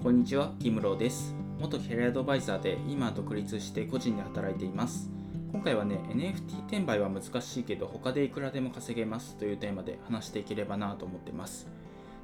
こんにちは、キムロです。元キャリアアドバイザーで今独立して個人で働いています。今回はね、NFT 転売は難しいけど他でいくらでも稼げますというテーマで話していければなと思ってます。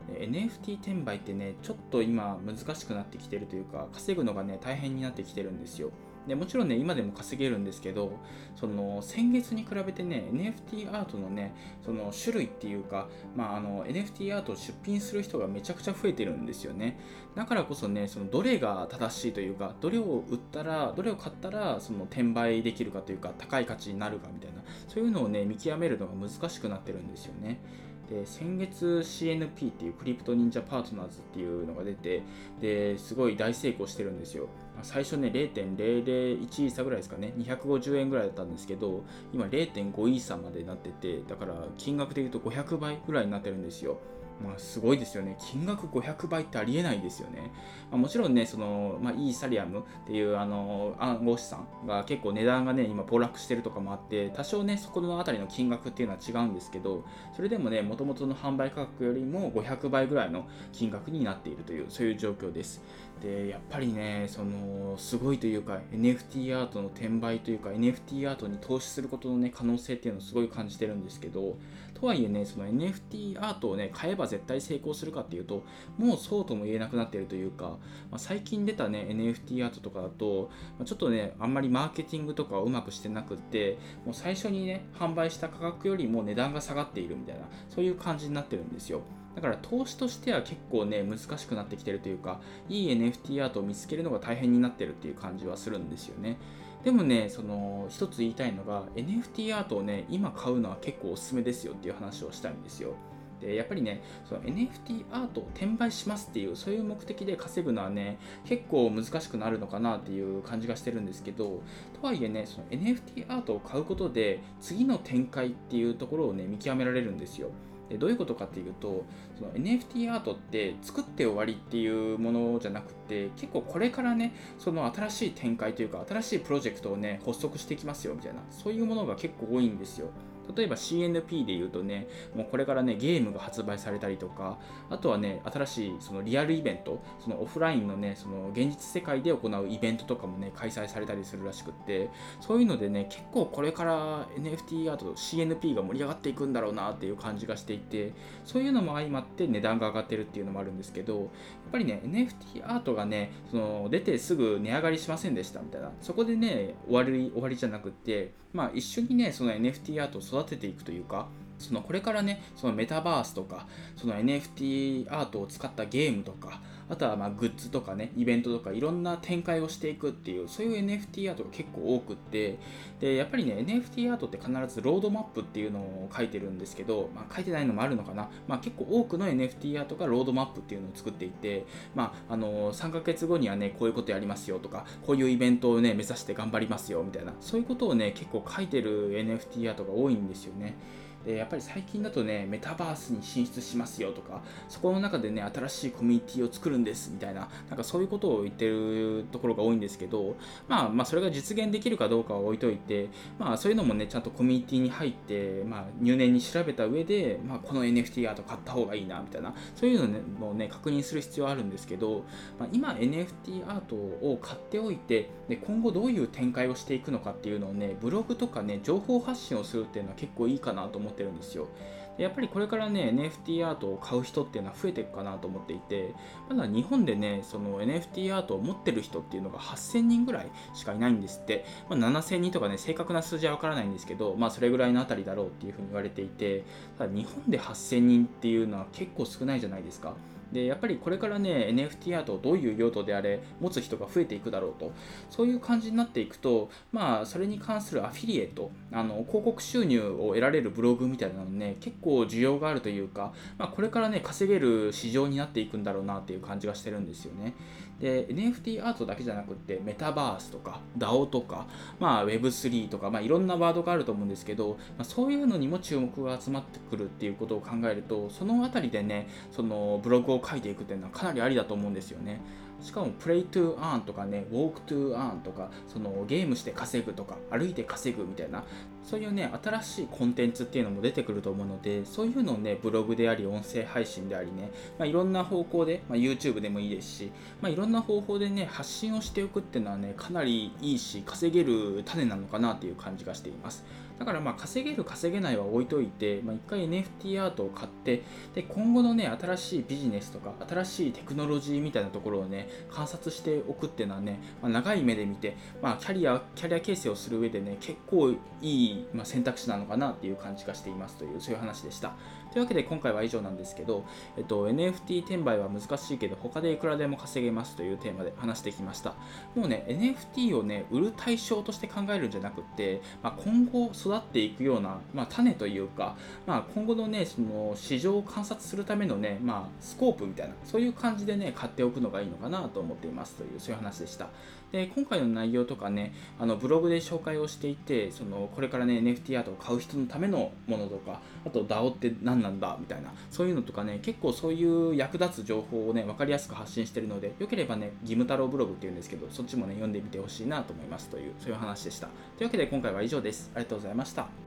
NFT 転売ってね、ちょっと今難しくなってきてるというか、稼ぐのがね、大変になってきてるんですよ。でもちろんね、今でも稼げるんですけど、その先月に比べてね、NFT アートのね、その種類っていうか、まあ、あの NFT アートを出品する人がめちゃくちゃ増えてるんですよね。だからこそね、そのどれが正しいというか、どれを売ったら、どれを買ったらその転売できるかというか、高い価値になるかみたいな、そういうのをね、見極めるのが難しくなってるんですよね。で先月 CNP っていうクリプト忍者パートナーズっていうのが出てですごい大成功してるんですよ最初ね0.001イーサぐらいですかね250円ぐらいだったんですけど今0.5イーサまでなっててだから金額で言うと500倍ぐらいになってるんですよまあ、すごいですよね。金額500倍ってありえないですよね。まあ、もちろんね、その、まあ、イーサリアムっていうあの暗号資産が結構値段がね、今暴落してるとかもあって、多少ね、そこのあたりの金額っていうのは違うんですけど、それでもね、もともとの販売価格よりも500倍ぐらいの金額になっているという、そういう状況です。で、やっぱりね、その、すごいというか、NFT アートの転売というか、NFT アートに投資することのね、可能性っていうのをすごい感じてるんですけど、とはいえね、その NFT アートをね、買えば絶対成功するかっていうと、もうそうとも言えなくなってるというか、まあ、最近出たね、NFT アートとかだと、まあ、ちょっとね、あんまりマーケティングとかをうまくしてなくって、もう最初にね、販売した価格よりも値段が下がっているみたいな、そういう感じになってるんですよ。だから投資としては結構ね、難しくなってきてるというか、いい NFT アートを見つけるのが大変になってるっていう感じはするんですよね。でもね、その一つ言いたいのが NFT アートをね、今買うのは結構おすすめですよっていう話をしたいんですよ。でやっぱりね、その NFT アートを転売しますっていう、そういう目的で稼ぐのはね、結構難しくなるのかなっていう感じがしてるんですけど、とはいえね、その NFT アートを買うことで、次の展開っていうところをね、見極められるんですよ。でどういうことかっていうとその NFT アートって作って終わりっていうものじゃなくて結構これからねその新しい展開というか新しいプロジェクトをね発足していきますよみたいなそういうものが結構多いんですよ。例えば CNP で言うとね、もうこれからね、ゲームが発売されたりとか、あとはね、新しいそのリアルイベント、そのオフラインのね、その現実世界で行うイベントとかもね、開催されたりするらしくって、そういうのでね、結構これから NFT アート、CNP が盛り上がっていくんだろうなっていう感じがしていて、そういうのも相まって値段が上がってるっていうのもあるんですけど、やっぱりね、NFT アートがね、その出てすぐ値上がりしませんでしたみたいな、そこでね、終わり終わりじゃなくって、まあ一緒にね、その NFT アートを育てていくというか、そのこれからね、そのメタバースとか、その NFT アートを使ったゲームとか、あとはまグッズとかね、イベントとかいろんな展開をしていくっていう、そういう NFT アートが結構多くって、で、やっぱりね、NFT アートって必ずロードマップっていうのを書いてるんですけど、まあ書いてないのもあるのかな。まあ結構多くの NFT アートがロードマップっていうのを作っていて、まああの、3ヶ月後にはね、こういうことやりますよとか、こういうイベントをね、目指して頑張りますよみたいな、そういうことをね、結構書いてる NFT アートが多いんですよね。でやっぱり最近だとね、メタバースに進出しますよとか、そこの中でね、新しいコミュニティを作るんですみたいな、なんかそういうことを言ってるところが多いんですけど、まあまあ、それが実現できるかどうかは置いといて、まあそういうのもね、ちゃんとコミュニティに入って、まあ入念に調べた上で、まあこの NFT アート買った方がいいなみたいな、そういうのねもね、確認する必要はあるんですけど、まあ、今 NFT アートを買っておいてで、今後どういう展開をしていくのかっていうのをね、ブログとかね、情報発信をするっていうのは結構いいかなと思っててるんですよ。やっぱりこれからね NFT アートを買う人っていうのは増えていくかなと思っていてまだ日本でねその NFT アートを持ってる人っていうのが8000人ぐらいしかいないんですって、まあ、7000人とかね正確な数字はわからないんですけどまあそれぐらいのあたりだろうっていうふうに言われていてただ日本で8000人っていうのは結構少ないじゃないですかでやっぱりこれからね NFT アートをどういう用途であれ持つ人が増えていくだろうとそういう感じになっていくとまあそれに関するアフィリエイトあの広告収入を得られるブログみたいなのね結構需要があるというか、まあ、これからね稼げる市場になっていくんだろうなっていう感じがしてるんですよね。で NFT アートだけじゃなくってメタバースとか DAO とか、まあ、Web3 とか、まあ、いろんなワードがあると思うんですけど、まあ、そういうのにも注目が集まってくるっていうことを考えるとそのあたりでねそのブログを書いていくっていうのはかなりありだと思うんですよね。しかも Play to Earn とかね、 Walk to Earn とか、そのゲームして稼ぐとか、歩いて稼ぐみたいな、そういうね、新しいコンテンツっていうのも出てくると思うので、そういうのをね、ブログであり、音声配信でありね、まあ、いろんな方向で、まあ、YouTube でもいいですし、まあ、いろんな方法でね、発信をしておくっていうのはね、かなりいいし、稼げる種なのかなっていう感じがしています。だからまあ稼げる稼げないは置いといて、まあ、一回 NFT アートを買ってで今後のね新しいビジネスとか新しいテクノロジーみたいなところをね観察しておくっていうのはね、まあ、長い目で見て、まあ、キャリアキャリア形成をする上でね結構いい、まあ、選択肢なのかなっていう感じがしていますというそういう話でした。というわけで今回は以上なんですけど、えっと、NFT 転売は難しいけど他でいくらでも稼げますというテーマで話してきました。もうね NFT をね売る対象として考えるんじゃなくて、まあ、今後育っていくような、まあ、種というか、まあ、今後のねその市場を観察するためのね、まあ、スコープみたいなそういう感じでね買っておくのがいいのかなと思っていますというそういう話でした。で今回の内容とかねあのブログで紹介をしていてそのこれからね NFT アートを買う人のためのものとかあと DAO って何なんだみたいなそういうのとかね結構そういう役立つ情報をね分かりやすく発信してるのでよければね義務太郎ブログっていうんですけどそっちもね読んでみてほしいなと思いますというそういう話でした。というわけで今回は以上です。ありがとうございますました。